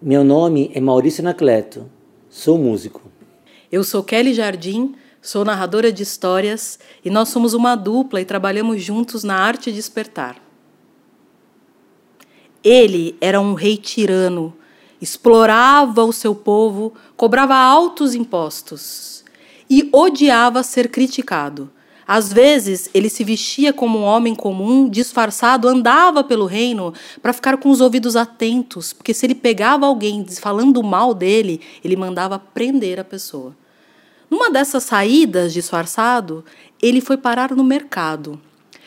Meu nome é Maurício Anacleto, sou músico. Eu sou Kelly Jardim, sou narradora de histórias e nós somos uma dupla e trabalhamos juntos na arte de despertar. Ele era um rei tirano, explorava o seu povo, cobrava altos impostos e odiava ser criticado. Às vezes, ele se vestia como um homem comum, disfarçado, andava pelo reino para ficar com os ouvidos atentos, porque se ele pegava alguém falando mal dele, ele mandava prender a pessoa. Numa dessas saídas, disfarçado, ele foi parar no mercado.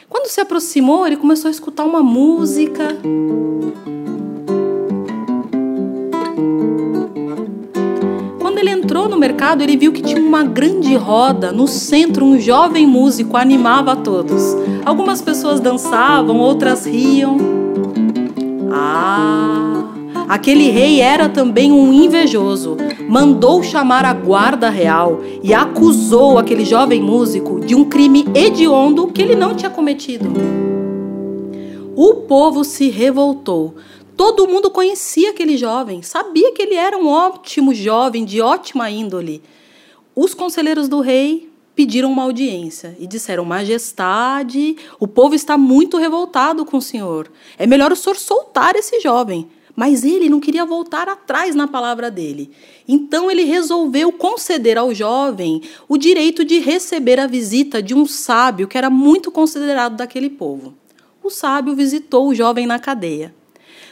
Quando se aproximou, ele começou a escutar uma música. Ele entrou no mercado, ele viu que tinha uma grande roda. No centro, um jovem músico animava a todos. Algumas pessoas dançavam, outras riam. Ah! Aquele rei era também um invejoso. Mandou chamar a guarda real e acusou aquele jovem músico de um crime hediondo que ele não tinha cometido. O povo se revoltou. Todo mundo conhecia aquele jovem, sabia que ele era um ótimo jovem, de ótima índole. Os conselheiros do rei pediram uma audiência e disseram: Majestade, o povo está muito revoltado com o senhor. É melhor o senhor soltar esse jovem. Mas ele não queria voltar atrás na palavra dele. Então ele resolveu conceder ao jovem o direito de receber a visita de um sábio que era muito considerado daquele povo. O sábio visitou o jovem na cadeia.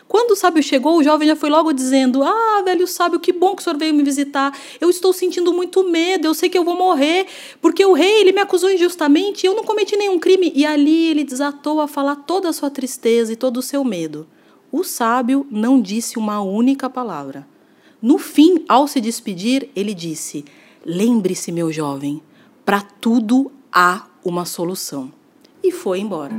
Quando o sábio chegou, o jovem já foi logo dizendo: Ah, velho sábio, que bom que o senhor veio me visitar. Eu estou sentindo muito medo, eu sei que eu vou morrer, porque o rei ele me acusou injustamente eu não cometi nenhum crime. E ali ele desatou a falar toda a sua tristeza e todo o seu medo. O sábio não disse uma única palavra. No fim, ao se despedir, ele disse: Lembre-se, meu jovem, para tudo há uma solução. E foi embora.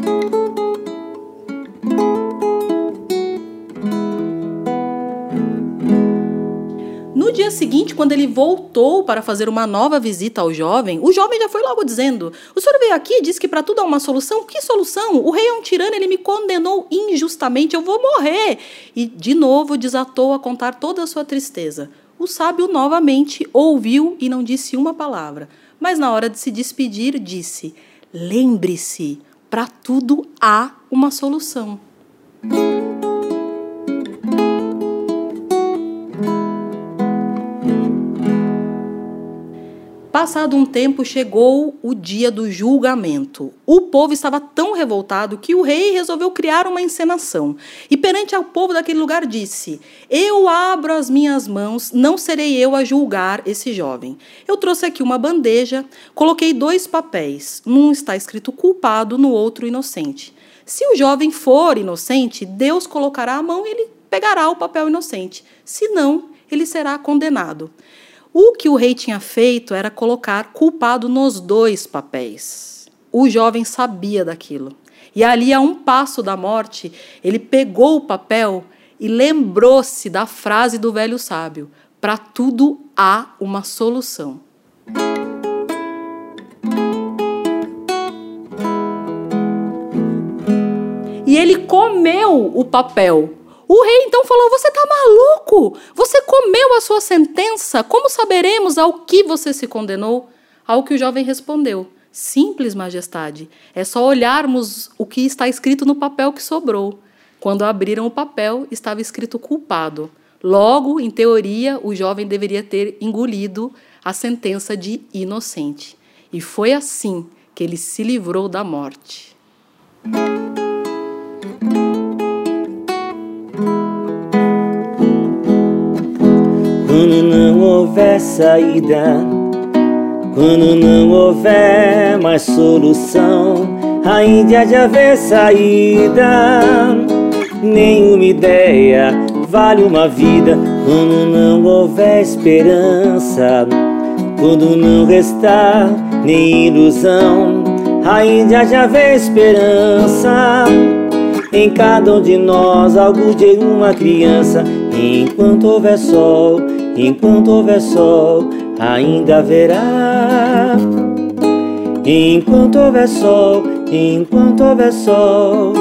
Dia seguinte, quando ele voltou para fazer uma nova visita ao jovem, o jovem já foi logo dizendo: O senhor veio aqui e disse que para tudo há uma solução? Que solução? O rei é um tirano, ele me condenou injustamente, eu vou morrer. E de novo desatou a contar toda a sua tristeza. O sábio novamente ouviu e não disse uma palavra, mas na hora de se despedir, disse: Lembre-se, para tudo há uma solução. Passado um tempo, chegou o dia do julgamento. O povo estava tão revoltado que o rei resolveu criar uma encenação. E perante ao povo daquele lugar disse: Eu abro as minhas mãos, não serei eu a julgar esse jovem. Eu trouxe aqui uma bandeja, coloquei dois papéis. Num está escrito culpado, no outro inocente. Se o jovem for inocente, Deus colocará a mão e ele pegará o papel inocente. Se não, ele será condenado. O que o rei tinha feito era colocar culpado nos dois papéis. O jovem sabia daquilo. E ali, a um passo da morte, ele pegou o papel e lembrou-se da frase do velho sábio: para tudo há uma solução. E ele comeu o papel o rei então falou: Você está maluco? Você comeu a sua sentença? Como saberemos ao que você se condenou? Ao que o jovem respondeu: Simples, majestade. É só olharmos o que está escrito no papel que sobrou. Quando abriram o papel, estava escrito culpado. Logo, em teoria, o jovem deveria ter engolido a sentença de inocente. E foi assim que ele se livrou da morte. Houver saída, quando não houver mais solução, ainda há de haver saída. Nenhuma ideia vale uma vida quando não houver esperança, quando não restar nem ilusão, ainda há de haver esperança. Em cada um de nós, algo de uma criança, enquanto houver sol Enquanto houver sol, ainda haverá. Enquanto houver sol, enquanto houver sol.